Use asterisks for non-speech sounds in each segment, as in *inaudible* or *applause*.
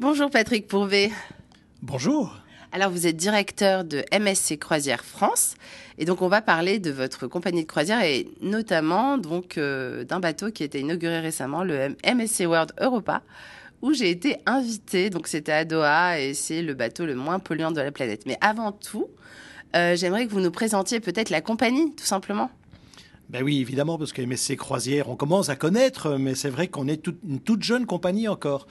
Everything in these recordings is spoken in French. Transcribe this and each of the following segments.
Bonjour Patrick Pourvet. Bonjour. Alors vous êtes directeur de MSC Croisière France et donc on va parler de votre compagnie de croisière et notamment donc euh, d'un bateau qui a été inauguré récemment, le MSC World Europa où j'ai été invitée. Donc c'était à Doha et c'est le bateau le moins polluant de la planète. Mais avant tout, euh, j'aimerais que vous nous présentiez peut-être la compagnie tout simplement. Ben oui, évidemment, parce que MSC Croisière, on commence à connaître, mais c'est vrai qu'on est une toute jeune compagnie encore.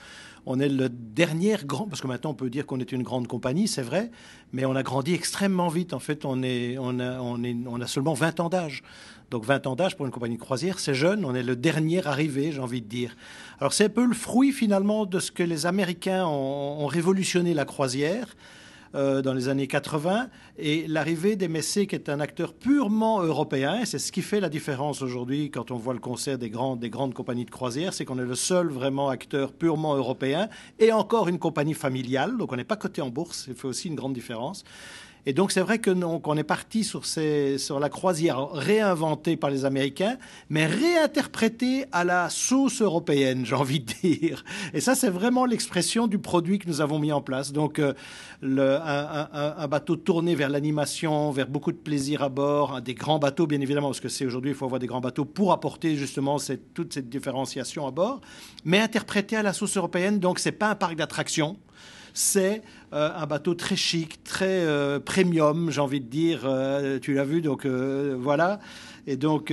On est le dernier grand, parce que maintenant on peut dire qu'on est une grande compagnie, c'est vrai, mais on a grandi extrêmement vite. En fait, on, est, on, a, on, a seulement 20 ans d'âge. Donc 20 ans d'âge pour une compagnie de croisière, c'est jeune, on est le dernier arrivé, j'ai envie de dire. Alors c'est un peu le fruit finalement de ce que les Américains ont révolutionné la croisière. Euh, dans les années 80 et l'arrivée des Messés qui est un acteur purement européen. C'est ce qui fait la différence aujourd'hui quand on voit le concert des, des grandes compagnies de croisière, c'est qu'on est le seul vraiment acteur purement européen et encore une compagnie familiale, donc on n'est pas coté en bourse, ça fait aussi une grande différence. Et donc c'est vrai que qu'on est parti sur, la croisière réinventée par les Américains, mais réinterprétée à la sauce européenne, j'ai envie de dire. Et ça, c'est vraiment l'expression du produit que nous avons mis en place. Donc euh, un, bateau tourné vers l'animation, vers beaucoup de plaisir à bord, des grands bateaux bien évidemment, parce que c'est aujourd'hui il faut avoir des grands bateaux pour apporter justement toute cette différenciation à bord, mais interprété à la sauce européenne. Donc c'est pas un parc d'attractions c'est euh, un bateau très chic, très euh, premium, j'ai envie de dire. Euh, tu l'as vu, donc voilà. Et donc,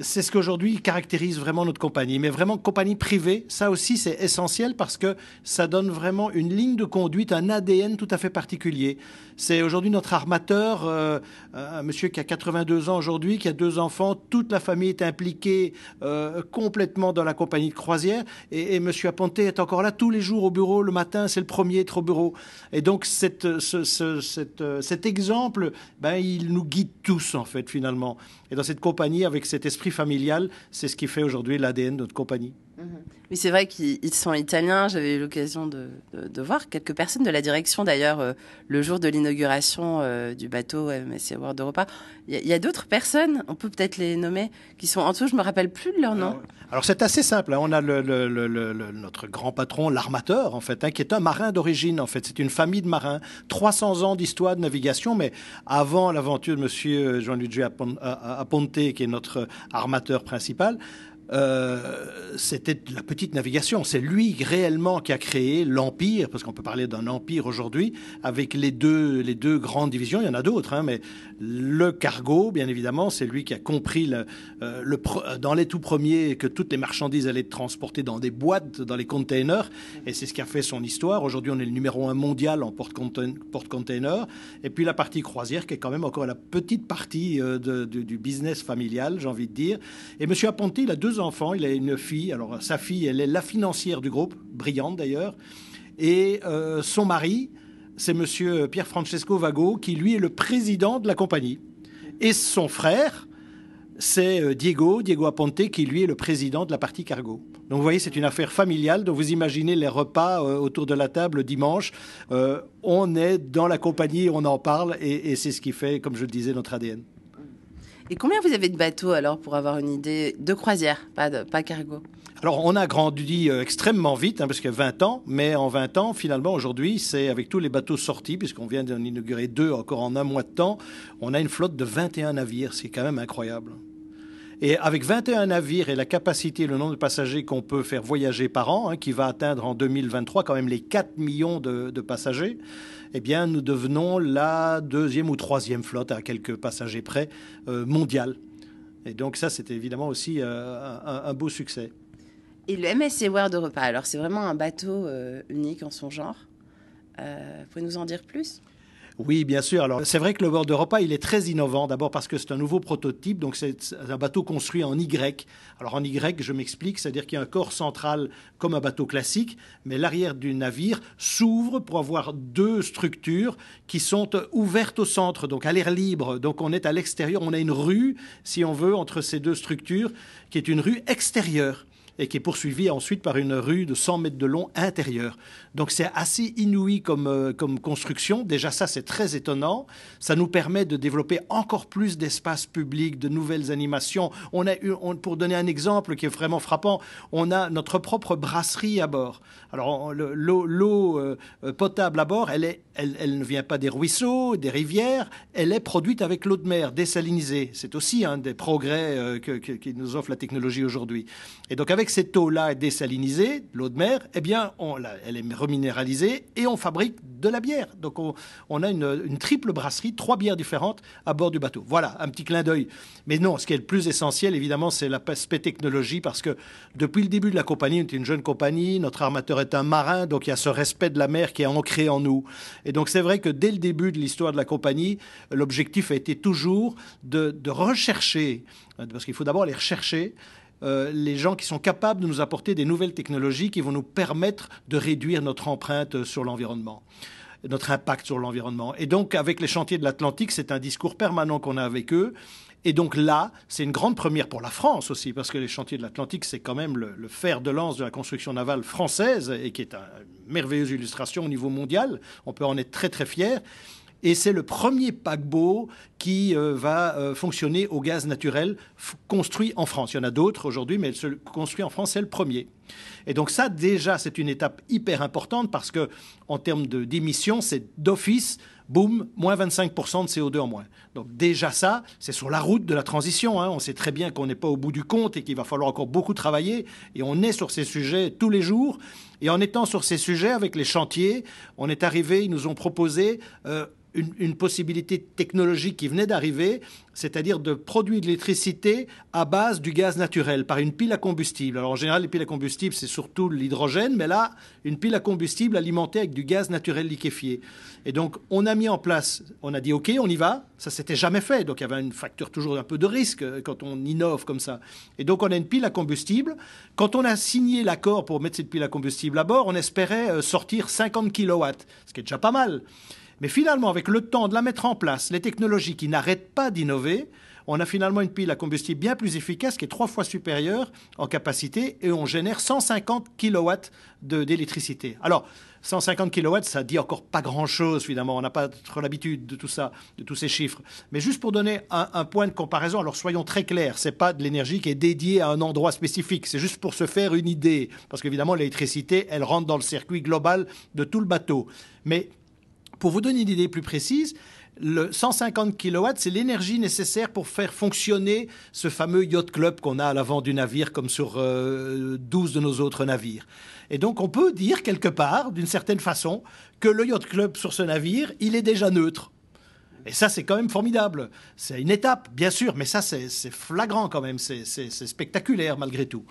c'est ce qu'aujourd'hui caractérise vraiment notre compagnie. Mais vraiment, compagnie privée, ça aussi, c'est essentiel parce que ça donne vraiment une ligne de conduite, un ADN tout à fait particulier. C'est aujourd'hui notre armateur, euh, un monsieur qui a 82 ans aujourd'hui, qui a deux enfants, toute la famille est impliquée euh, complètement dans la compagnie de croisière. Et, monsieur Aponte est encore là tous les jours au bureau. Le matin, c'est le premier à être au bureau. Et donc, cette, cet exemple, ben, il nous guide tous, en fait, finalement. Et dans cette compagnie, avec cet esprit familial, c'est ce qui fait aujourd'hui l'ADN de notre compagnie. Oui, mhm. c'est vrai qu'ils sont italiens. J'avais eu l'occasion de, voir quelques personnes de la direction, d'ailleurs, euh, le jour de l'inauguration euh, du bateau MSC World Europa. Il y a, d'autres personnes, on peut peut-être les nommer, qui sont en dessous, je me rappelle plus de leur nom. Alors, alors c'est assez simple. Hein. On a notre grand patron, l'armateur, en fait, hein, qui est un marin d'origine. En fait, c'est une famille de marins. 300 ans d'histoire de navigation, mais avant l'aventure de Monsieur Jean-Luigi Aponte, qui est notre armateur principal. Euh, c'était la petite navigation. C'est lui réellement qui a créé l'empire, parce qu'on peut parler d'un empire aujourd'hui, avec les deux, les deux grandes divisions. Il y en a d'autres, hein, mais le cargo, bien évidemment, c'est lui qui a compris le, euh, dans les tout premiers que toutes les marchandises allaient être transportées dans des boîtes, dans les containers, et c'est ce qui a fait son histoire. Aujourd'hui, on est le numéro un mondial en porte-container. Et puis la partie croisière, qui est quand même encore la petite partie euh, du business familial, j'ai envie de dire. Et Monsieur Aponti, il a deux enfants, il a une fille. Alors sa fille, elle est la financière du groupe, brillante d'ailleurs, et euh, son mari, c'est Monsieur Pierre Francesco Vago, qui lui est le président de la compagnie, et son frère. C'est euh, Diego, Diego Aponte, qui lui est le président de la partie cargo. Donc vous voyez, c'est une affaire familiale. Donc vous imaginez les repas euh, autour de la table dimanche. On est dans la compagnie, on en parle, et c'est ce qui fait, comme je le disais, notre ADN. Et combien vous avez de bateaux alors pour avoir une idée de croisière, pas, pas cargo? Alors, on a grandi euh, extrêmement vite, hein, parce qu'il y a 20 ans, mais en 20 ans, finalement, aujourd'hui, c'est avec tous les bateaux sortis, puisqu'on vient d'en inaugurer deux encore en un mois de temps, on a une flotte de 21 navires. C'est quand même incroyable. Et avec 21 navires et la capacité, le nombre de passagers qu'on peut faire voyager par an, hein, qui va atteindre en 2023 quand même les 4 millions de, passagers, eh bien, nous devenons la deuxième ou troisième flotte, à quelques passagers près, euh, mondiale. Et donc ça, c'était évidemment aussi euh, un, beau succès. Et le MSC World Europa, alors c'est vraiment un bateau euh, unique en son genre. Euh, vous pouvez nous en dire plus? Oui, bien sûr. Alors, c'est vrai que le World Europa, il est très innovant. D'abord parce que c'est un nouveau prototype, donc c'est un bateau construit en Y. Alors, en Y, je m'explique, c'est-à-dire qu'il y a un corps central comme un bateau classique, mais l'arrière du navire s'ouvre pour avoir deux structures qui sont ouvertes au centre, donc à l'air libre. Donc, on est à l'extérieur. On a une rue, si on veut, entre ces deux structures, qui est une rue extérieure. Et qui est poursuivi ensuite par une rue de 100 mètres de long intérieure. Donc c'est assez inouï comme, euh, comme construction. Déjà ça, c'est très étonnant. Ça nous permet de développer encore plus d'espaces publics, de nouvelles animations. On a eu, pour donner un exemple qui est vraiment frappant, on a notre propre brasserie à bord. Alors l'eau euh, potable à bord, elle, est, elle, elle, ne vient pas des ruisseaux, des rivières, elle est produite avec l'eau de mer, désalinisée. C'est aussi un des progrès euh, que, nous offre la technologie aujourd'hui. Et donc avec cette eau-là désalinisée, l'eau de mer, eh bien, elle est reminéralisée et on fabrique de la bière. Donc on, a une, triple brasserie, trois bières différentes à bord du bateau. Voilà, un petit clin d'œil. Mais non, ce qui est le plus essentiel, évidemment, c'est l'aspect technologie, parce que depuis le début de la compagnie, on est une jeune compagnie, notre armateur est un marin, donc il y a ce respect de la mer qui est ancré en nous. Et donc c'est vrai que dès le début de l'histoire de la compagnie, l'objectif a été toujours de, de rechercher, parce qu'il faut d'abord les rechercher, euh, les gens qui sont capables de nous apporter des nouvelles technologies qui vont nous permettre de réduire notre empreinte sur l'environnement notre impact sur l'environnement. Et donc, avec les chantiers de l'Atlantique, c'est un discours permanent qu'on a avec eux. Et donc là, c'est une grande première pour la France aussi, parce que les chantiers de l'Atlantique, c'est quand même le, fer de lance de la construction navale française, et qui est une merveilleuse illustration au niveau mondial. On peut en être très très fier. Et c'est le premier paquebot qui euh, va euh, fonctionner au gaz naturel construit en France. Il y en a d'autres aujourd'hui, mais celui construit en France, c'est le premier. Et donc ça, déjà, c'est une étape hyper importante parce que en termes d'émissions, c'est d'office boum, moins 25% de CO2 en moins. Donc déjà ça, c'est sur la route de la transition. Hein. On sait très bien qu'on n'est pas au bout du compte et qu'il va falloir encore beaucoup travailler. Et on est sur ces sujets tous les jours. Et en étant sur ces sujets avec les chantiers, on est arrivé, ils nous ont proposé... Euh, une, possibilité technologique qui venait d'arriver, c'est-à-dire de produire de l'électricité à base du gaz naturel par une pile à combustible. Alors en général, les piles à combustible, c'est surtout l'hydrogène, mais là, une pile à combustible alimentée avec du gaz naturel liquéfié. Et donc, on a mis en place, on a dit, OK, on y va. Ça s'était jamais fait, donc il y avait une facteur toujours un peu de risque euh, quand on innove comme ça. Et donc, on a une pile à combustible. Quand on a signé l'accord pour mettre cette pile à combustible à bord, on espérait euh, sortir 50 kilowatts, ce qui est déjà pas mal. Mais finalement, avec le temps de la mettre en place, les technologies qui n'arrêtent pas d'innover, on a finalement une pile à combustible bien plus efficace qui est trois fois supérieure en capacité et on génère 150 kW d'électricité. Alors, 150 kW, ça dit encore pas grand-chose finalement. On n'a pas trop l'habitude de tout ça, de tous ces chiffres. Mais juste pour donner un, point de comparaison, alors soyons très clairs, c'est pas de l'énergie qui est dédiée à un endroit spécifique. C'est juste pour se faire une idée, parce qu'évidemment l'électricité, elle rentre dans le circuit global de tout le bateau. Mais pour vous donner une idée plus précise, le 150 kW, c'est l'énergie nécessaire pour faire fonctionner ce fameux yacht club qu'on a à l'avant du navire, comme sur 12 euh, de nos autres navires. Et donc, on peut dire quelque part, d'une certaine façon, que le yacht club sur ce navire, il est déjà neutre. Et ça, c'est quand même formidable. C'est une étape, bien sûr, mais ça, c'est flagrant quand même. C'est spectaculaire malgré tout.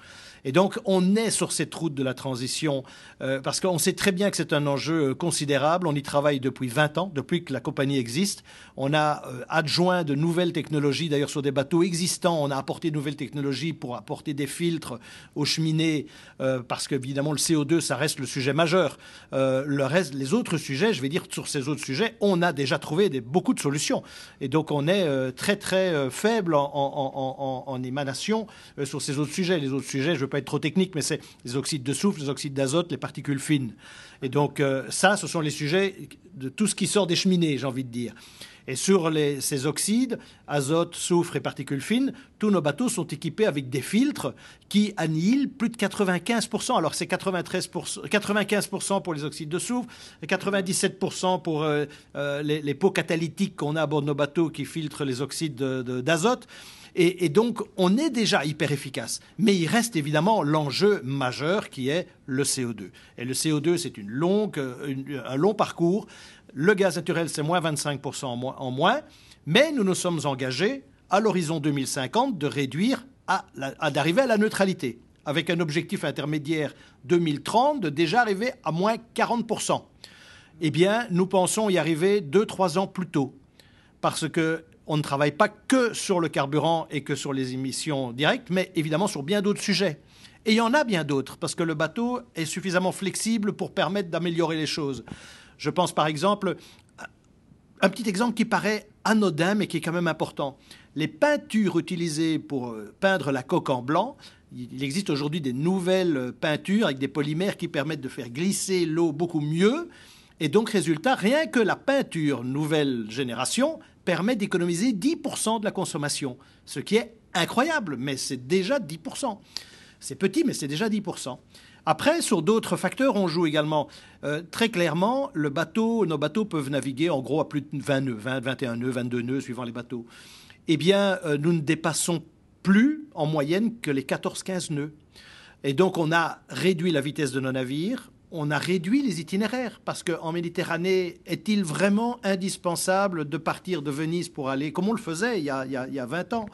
Et donc, on est sur cette route de la transition euh, parce qu'on sait très bien que c'est un enjeu euh, considérable. On y travaille depuis 20 ans, depuis que la compagnie existe. On a euh, adjoint de nouvelles technologies, d'ailleurs sur des bateaux existants. On a apporté de nouvelles technologies pour apporter des filtres aux cheminées parce qu'évidemment, le CO2, ça reste le sujet majeur. le reste, les autres sujets, je vais dire sur ces autres sujets, on a déjà trouvé beaucoup de Et donc, on est très, très faible en, en, émanation sur ces autres sujets. Les autres sujets, je pas être trop technique, mais c'est les oxydes de soufre, les oxydes d'azote, les particules fines. Et donc euh, ça, ce sont les sujets de tout ce qui sort des cheminées, j'ai envie de dire. Et sur ces oxydes, azote, soufre et particules fines, tous nos bateaux sont équipés avec des filtres qui annihilent plus de 95%. Alors c'est 95% pour les oxydes de soufre et 97% pour euh, euh, les, les, pots catalytiques qu'on a à bord de nos bateaux qui filtrent les oxydes d'azote. Et, donc, on est déjà hyper efficace. Mais il reste évidemment l'enjeu majeur qui est le CO2. Et le CO2, c'est une longue, un long parcours. Le gaz naturel, c'est moins 25% en moins, en moins. Mais nous nous sommes engagés à l'horizon 2050 de réduire à, d'arriver à la neutralité, avec un objectif intermédiaire 2030 de déjà arriver à moins 40%. Eh bien, nous pensons y arriver deux, trois ans plus tôt. Parce que on ne travaille pas que sur le carburant et que sur les émissions directes, mais évidemment sur bien d'autres sujets. Et il y en a bien d'autres, parce que le bateau est suffisamment flexible pour permettre d'améliorer les choses. Je pense par exemple, un petit exemple qui paraît anodin, mais qui est quand même important. Les peintures utilisées pour euh, peindre la coque en blanc, Il existe aujourd'hui des nouvelles peintures avec des polymères qui permettent de faire glisser l'eau beaucoup mieux. Et donc, résultat, rien que la peinture nouvelle génération permet d'économiser 10% de la consommation, ce qui est incroyable, mais c'est déjà 10%. C'est petit, mais c'est déjà 10%. Après, sur d'autres facteurs, on joue également. Euh, très clairement, le bateau, nos bateaux peuvent naviguer en gros à plus de 20 nœuds, 20, 21 nœuds, 22 nœuds, suivant les bateaux. Eh bien, euh, nous ne dépassons plus en moyenne que les 14-15 nœuds. Et donc, on a réduit la vitesse de nos navires, on a réduit les itinéraires parce qu'en Méditerranée, est-il vraiment indispensable de partir de Venise pour aller, comme on le faisait il y a, il y a, 20 ans,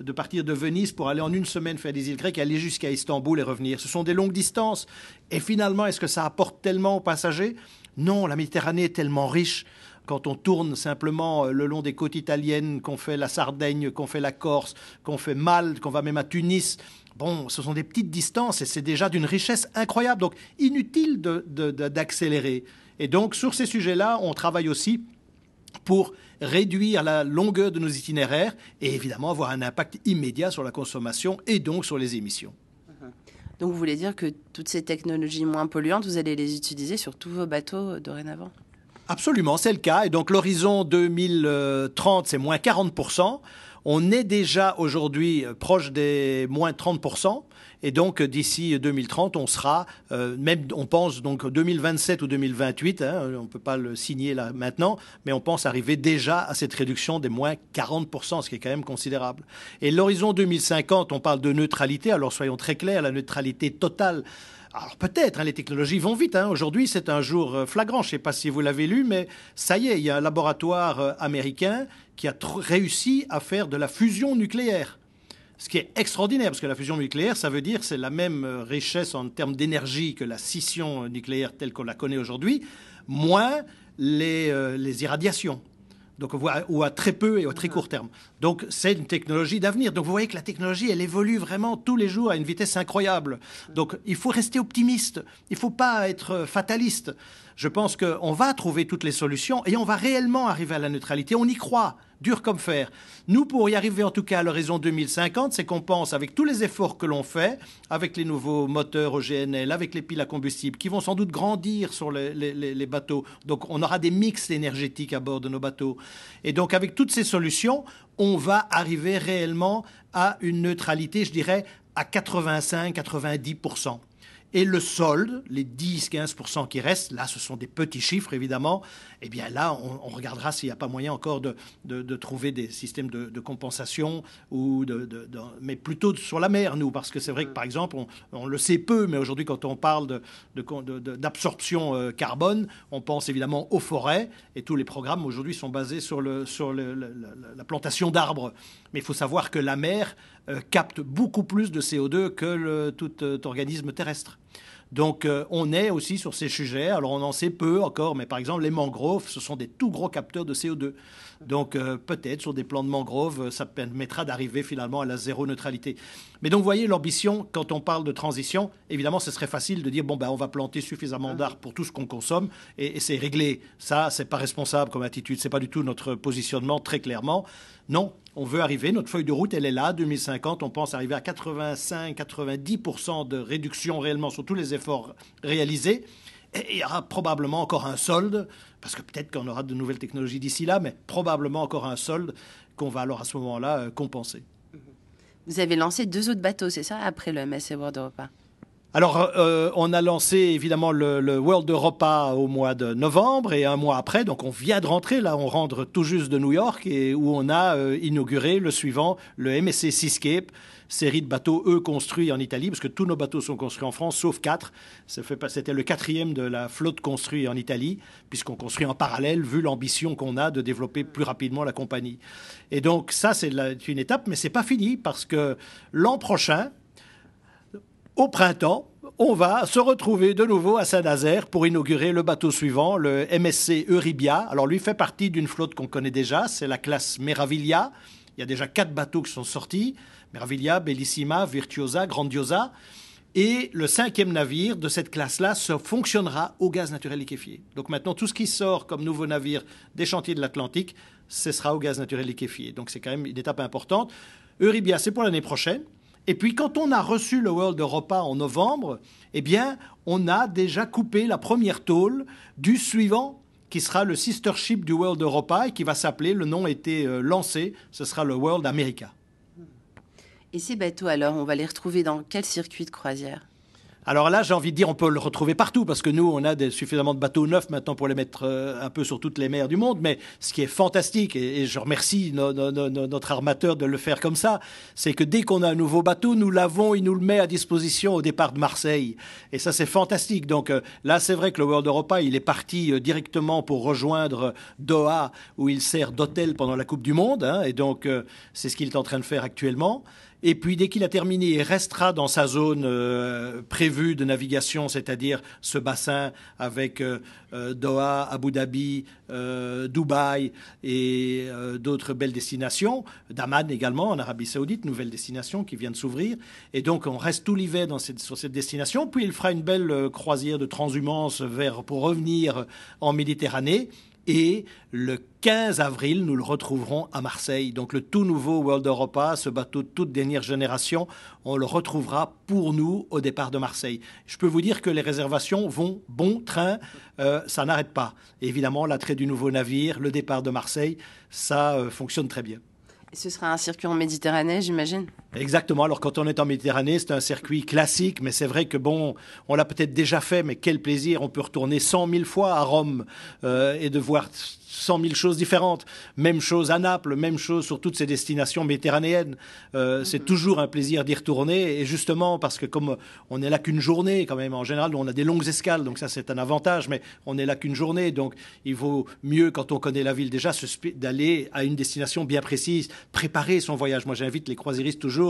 de partir de Venise pour aller en une semaine faire des îles grecques, aller jusqu'à Istanbul et revenir? Ce sont des longues distances. Et finalement, est-ce que ça apporte tellement aux passagers? Non, la Méditerranée est tellement riche. Quand on tourne simplement euh, le long des côtes italiennes, qu'on fait la Sardaigne, qu'on fait la Corse, qu'on fait Malte, qu'on va même à Tunis, Bon, ce sont des petites distances et c'est déjà d'une richesse incroyable. Donc, inutile d'accélérer. et donc, sur ces sujets-là, on travaille aussi pour réduire la longueur de nos itinéraires et évidemment avoir un impact immédiat sur la consommation et donc sur les émissions. Uh-huh. Donc vous voulez dire que toutes ces technologies moins polluantes, vous allez les utiliser sur tous vos bateaux dorénavant? Absolument, c'est le cas. Et donc l'horizon 2030, c'est moins 40%. On est déjà aujourd'hui euh, proche des moins 30%. Et donc, euh, d'ici 2030, on sera, euh, même, on pense donc 2027 ou 2028, hein, on ne peut pas le signer là maintenant, mais on pense arriver déjà à cette réduction des moins 40%, ce qui est quand même considérable. Et l'horizon 2050, on parle de neutralité, alors soyons très clairs, la neutralité totale. Alors peut-être, hein, les technologies vont vite. Hein. Aujourd'hui, c'est un jour flagrant. Je ne sais pas si vous l'avez lu, mais ça y est, il y a un laboratoire américain qui a réussi à faire de la fusion nucléaire. Ce qui est extraordinaire, parce que la fusion nucléaire, ça veut dire c'est la même euh, richesse en termes d'énergie que la scission nucléaire telle qu'on la connaît aujourd'hui, moins euh, les irradiations. Donc, ou à très peu et à très court terme. Donc, c'est une technologie d'avenir. Donc, vous voyez que la technologie, elle évolue vraiment tous les jours à une vitesse incroyable. Donc, il faut rester optimiste. Il ne faut pas être fataliste. Je pense qu'on va trouver toutes les solutions et on va réellement arriver à la neutralité. On y croit dur comme fer. Nous, pour y arriver en tout cas à l'horizon 2050, c'est qu'on pense avec tous les efforts que l'on fait, avec les nouveaux moteurs au GNL, avec les piles à combustible, qui vont sans doute grandir sur les, bateaux. Donc on aura des mix énergétiques à bord de nos bateaux. Et donc avec toutes ces solutions, on va arriver réellement à une neutralité, je dirais, à 85-90%. Et le solde, les 10-15% qui restent, là, ce sont des petits chiffres, évidemment. Eh bien, là, on, regardera s'il n'y a pas moyen encore de, de, trouver des systèmes de, compensation, ou de, mais plutôt sur la mer, nous, parce que c'est vrai que, par exemple, on, le sait peu, mais aujourd'hui, quand on parle d'absorption euh, carbone, on pense évidemment aux forêts, et tous les programmes aujourd'hui sont basés sur, la plantation d'arbres. Mais il faut savoir que la mer euh, capte beaucoup plus de CO2 que tout euh, organisme terrestre. Donc euh, on est aussi sur ces sujets. Alors on en sait peu encore, mais par exemple les mangroves, ce sont des tout gros capteurs de CO2. Donc peut-être sur des plans de mangroves, ça permettra d'arriver finalement à la zéro neutralité. Mais donc vous voyez l'ambition quand on parle de transition, évidemment ce serait facile de dire bon ben on va planter suffisamment d'arbres pour tout ce qu'on consomme et, et c'est réglé. Ça c'est pas responsable comme attitude, c'est pas du tout notre positionnement très clairement. Non, on veut arriver, notre feuille de route, elle est là, 2050, on pense arriver à 85-90% de réduction réellement sur tous les efforts réalisés. Et il y aura probablement encore un solde, parce que peut-être qu'on aura de nouvelles technologies d'ici là, mais probablement encore un solde qu'on va alors à ce moment-là euh, compenser. Vous avez lancé deux autres bateaux, c'est ça, après le MSC World Europa? Alors, euh, on a lancé évidemment le, World Europa au mois de novembre et un mois après, donc on vient de rentrer, là on rentre tout juste de New York et où on a euh, inauguré le suivant, le MSC Seascape, série de bateaux, eux, construits en Italie, parce que tous nos bateaux sont construits en France, sauf quatre. C'était le quatrième de la flotte construite en Italie, puisqu'on construit en parallèle, vu l'ambition qu'on a de développer plus rapidement la compagnie. Et donc ça, c'est une étape, mais c'est pas fini, parce que l'an prochain, au printemps, on va se retrouver de nouveau à Saint-Nazaire pour inaugurer le bateau suivant, le MSC Euribia. Alors lui fait partie d'une flotte qu'on connaît déjà, c'est la classe Meraviglia. Il y a déjà quatre bateaux qui sont sortis, Meraviglia, Bellissima, Virtuosa, Grandiosa. Et le cinquième navire de cette classe-là fonctionnera au gaz naturel liquéfié. Donc maintenant, tout ce qui sort comme nouveau navire des chantiers de l'Atlantique, ce sera au gaz naturel liquéfié. Donc c'est quand même une étape importante. Euribia, c'est pour l'année prochaine. Et puis quand on a reçu le World Europa en novembre, eh bien, on a déjà coupé la première tôle du suivant qui sera le sister ship du World Europa et qui va s'appeler, le nom a été euh, lancé, ce sera le World America. Et ces bateaux alors, on va les retrouver dans quel circuit de croisière? Alors là, j'ai envie de dire, on peut le retrouver partout parce que nous, on a des, suffisamment de bateaux neufs maintenant pour les mettre euh, un peu sur toutes les mers du monde. Mais ce qui est fantastique, et, je remercie notre armateur de le faire comme ça, c'est que dès qu'on a un nouveau bateau, nous l'avons, il nous le met à disposition au départ de Marseille. Et ça, c'est fantastique. Donc euh, là, c'est vrai que le World Europa, il est parti euh, directement pour rejoindre Doha, où il sert d'hôtel pendant la Coupe du Monde. Hein, et donc, c'est ce qu'il est en train de faire actuellement. Et puis dès qu'il a terminé, il restera dans sa zone euh, prévue de navigation, c'est-à-dire ce bassin avec euh, euh, Doha, Abu Dhabi, Dubaï et d'autres belles destinations. Daman également en Arabie Saoudite, nouvelle destination qui vient de s'ouvrir. Et donc on reste tout l'hiver sur cette destination. Puis il fera une belle croisière de transhumance vers, pour revenir en Méditerranée. Et le 15 avril, nous le retrouverons à Marseille. Donc le tout nouveau World Europa, ce bateau de toute dernière génération, on le retrouvera pour nous au départ de Marseille. Je peux vous dire que les réservations vont bon train, euh, ça n'arrête pas. évidemment, l'attrait du nouveau navire, le départ de Marseille, ça euh, fonctionne très bien. Et ce sera un circuit en Méditerranée, j'imagine? Exactement. Alors, quand on est en Méditerranée, c'est un circuit classique, mais c'est vrai que, bon, on l'a peut-être déjà fait, mais quel plaisir. On peut retourner cent mille fois à Rome euh, et de voir cent mille choses différentes. Même chose à Naples, même chose sur toutes ces destinations méditerranéennes. Euh, c'est mhm. toujours un plaisir d'y retourner. Et justement, parce que comme on n'est là qu'une journée, quand même, en général, on a des longues escales, donc ça c'est un avantage, mais on n'est là qu'une journée. Donc il vaut mieux, quand on connaît la ville déjà, d'aller à une destination bien précise, préparer son voyage. Moi j'invite les croisiéristes toujours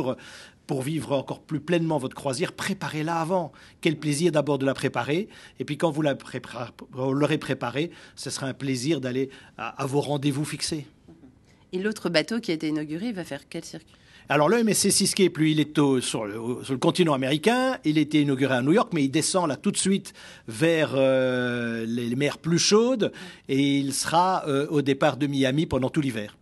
pour vivre encore plus pleinement votre croisière, préparez-la avant. Quel plaisir d'abord de la préparer. Et puis quand vous l'aurez préparée, ce sera un plaisir d'aller à, vos rendez-vous fixés. Et l'autre bateau qui a été inauguré, il va faire quel circuit? Alors le MSC Seascape, lui, il est sur, le, continent américain. Il a été inauguré à New York, mais il descend là tout de suite vers euh, les, mers plus chaudes et il sera euh, au départ de Miami pendant tout l'hiver.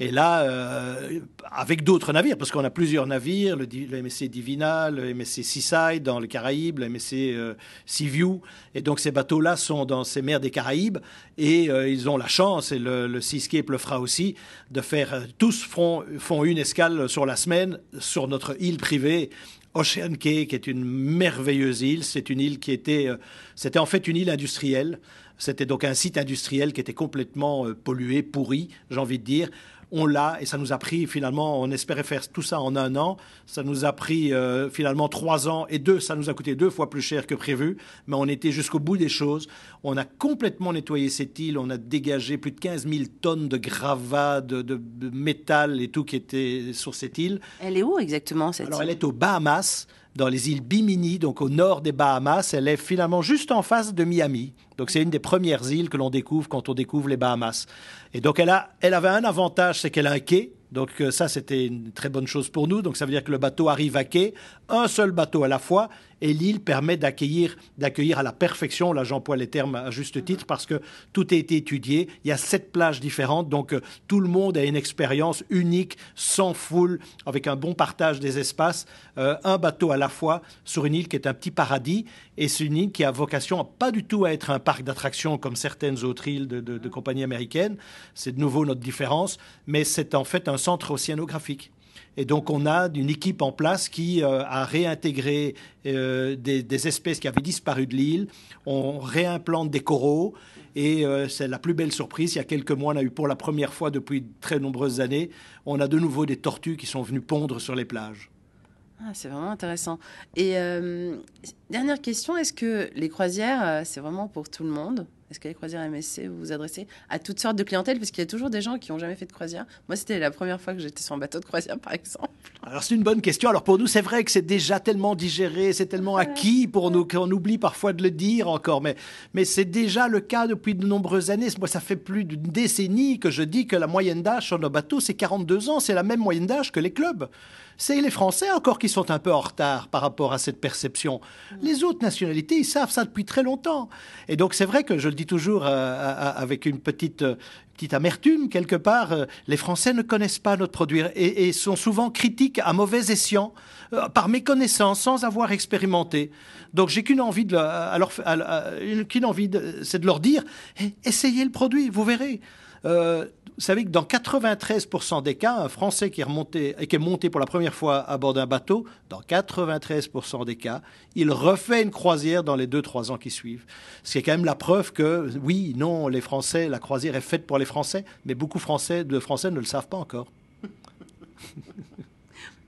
Et là, euh, avec d'autres navires, parce qu'on a plusieurs navires, le, MSC Divina, le MSC Seaside dans les Caraïbes, le MSC euh, Seaview. Et donc ces bateaux-là sont dans ces mers des Caraïbes et euh, ils ont la chance, et le, le, Seascape le fera aussi, de faire, tous font, font une escale sur la semaine sur notre île privée Ocean Cay, qui est une merveilleuse île. C'est une île qui était, c'était en fait une île industrielle. C'était donc un site industriel qui était complètement pollué, pourri, j'ai envie de dire, on l'a et ça nous a pris finalement, on espérait faire tout ça en un an. Ça nous a pris euh, finalement trois ans et deux, ça nous a coûté deux fois plus cher que prévu, mais on était jusqu'au bout des choses. On a complètement nettoyé cette île, on a dégagé plus de 15 000 tonnes de gravats, de, métal et tout qui était sur cette île. Elle est où exactement cette Alors elle est aux Bahamas dans les îles Bimini, donc au nord des Bahamas. Elle est finalement juste en face de Miami. Donc c'est une des premières îles que l'on découvre quand on découvre les Bahamas. Et donc elle, a, elle avait un avantage, c'est qu'elle a un quai. Donc euh, ça, c'était une très bonne chose pour nous. Donc ça veut dire que le bateau arrive à quai, un seul bateau à la fois, et l'île permet d'accueillir, d'accueillir à la perfection, là j'emploie les termes à juste titre, parce que tout a été étudié. Il y a sept plages différentes, donc euh, tout le monde a une expérience unique, sans foule, avec un bon partage des espaces, euh, un bateau à la fois sur une île qui est un petit paradis, et c'est une île qui a vocation pas du tout à être un parc d'attractions comme certaines autres îles de, de compagnies américaines. C'est de nouveau notre différence, mais c'est en fait un centre océanographique. Et donc on a une équipe en place qui euh, a réintégré euh, des, espèces qui avaient disparu de l'île. On réimplante des coraux. Et euh, c'est la plus belle surprise. Il y a quelques mois, on a eu pour la première fois depuis très nombreuses années, on a de nouveau des tortues qui sont venues pondre sur les plages. Ah, c'est vraiment intéressant. Et dernière question, est-ce que les croisières, c'est vraiment pour tout le monde? Les croisières MSC, vous vous adressez à toutes sortes de clientèles? Parce qu'il y a toujours des gens qui n'ont jamais fait de croisière. Moi, c'était la première fois que j'étais sur un bateau de croisière, par exemple. Alors, c'est une bonne question. Alors, pour nous, c'est vrai que c'est déjà tellement digéré, c'est tellement acquis pour nous qu'on oublie parfois de le dire encore. Mais, mais c'est déjà le cas depuis de nombreuses années. Moi, ça fait plus d'une décennie que je dis que la moyenne d'âge sur nos bateaux, c'est 42 ans. C'est la même moyenne d'âge que les clubs. C'est les Français encore qui sont un peu en retard par rapport à cette perception. Les autres nationalités, ils savent ça depuis très longtemps. Et donc, c'est vrai que je le dis toujours euh, avec une petite, petite amertume quelque part. Euh, les Français ne connaissent pas notre produit et, sont souvent critiques à mauvais escient, euh, par méconnaissance, sans avoir expérimenté. Donc j'ai qu'une envie de, qu'une envie, c'est de leur dire eh, essayez le produit, vous verrez. Euh, vous savez que dans 93% des cas, un Français qui est, remonté, qui est monté pour la première fois à bord d'un bateau, dans 93% des cas, il refait une croisière dans les 2-3 ans qui suivent. Ce qui est quand même la preuve que, oui, non, les Français, la croisière est faite pour les Français, mais beaucoup Français, de Français ne le savent pas encore. *laughs*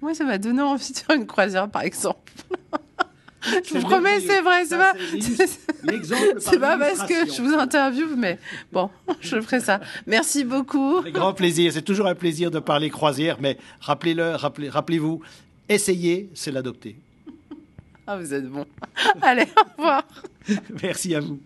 Moi, ça m'a donné envie de faire une croisière, par exemple. *laughs* je vous promets, c'est vrai, c'est pas. *laughs* C'est pas parce que je vous interviewe, mais bon, *laughs* je ferai ça. Merci beaucoup. Avec grand plaisir. C'est toujours un plaisir de parler croisière, mais rappelez-le, rappelez, rappelez-vous, essayez, c'est l'adopter. Ah, vous êtes bon. *laughs* Allez, au revoir. Merci à vous.